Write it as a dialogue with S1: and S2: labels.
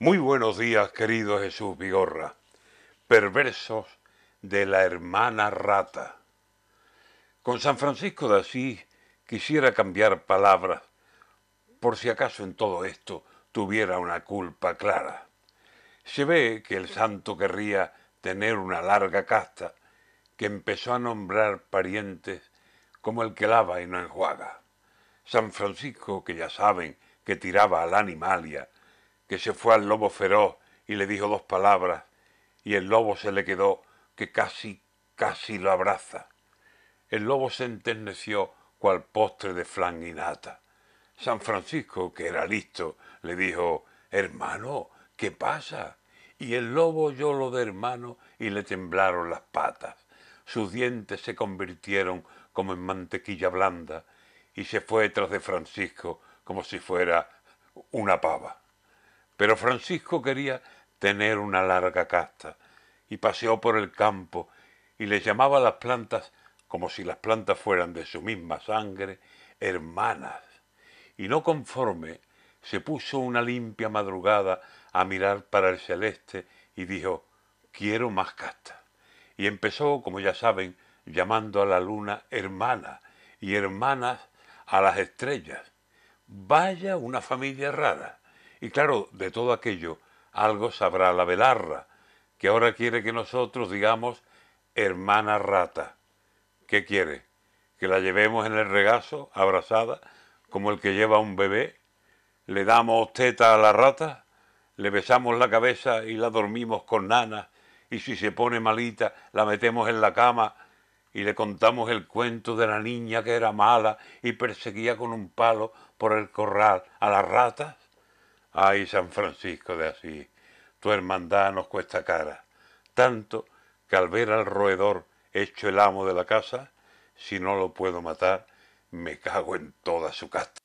S1: Muy buenos días, querido Jesús Vigorra, perversos de la hermana rata. Con San Francisco de Asís quisiera cambiar palabras, por si acaso en todo esto tuviera una culpa clara. Se ve que el santo querría tener una larga casta, que empezó a nombrar parientes como el que lava y no enjuaga. San Francisco, que ya saben que tiraba a la animalia, que se fue al lobo feroz y le dijo dos palabras, y el lobo se le quedó que casi, casi lo abraza. El lobo se enterneció cual postre de flan y nata. San Francisco, que era listo, le dijo, hermano, ¿qué pasa? Y el lobo oyó lo de hermano y le temblaron las patas. Sus dientes se convirtieron como en mantequilla blanda y se fue tras de Francisco como si fuera una pava. Pero Francisco quería tener una larga casta y paseó por el campo y le llamaba a las plantas, como si las plantas fueran de su misma sangre, hermanas. Y no conforme, se puso una limpia madrugada a mirar para el celeste y dijo, quiero más casta. Y empezó, como ya saben, llamando a la luna hermana y hermanas a las estrellas. Vaya una familia rara. Y claro, de todo aquello algo sabrá la velarra, que ahora quiere que nosotros digamos hermana rata. ¿Qué quiere? ¿Que la llevemos en el regazo, abrazada, como el que lleva un bebé? ¿Le damos teta a la rata? ¿Le besamos la cabeza y la dormimos con nana? Y si se pone malita, la metemos en la cama y le contamos el cuento de la niña que era mala y perseguía con un palo por el corral a las ratas? Ay, San Francisco de Asís, tu hermandad nos cuesta cara, tanto que al ver al roedor hecho el amo de la casa, si no lo puedo matar, me cago en toda su casta.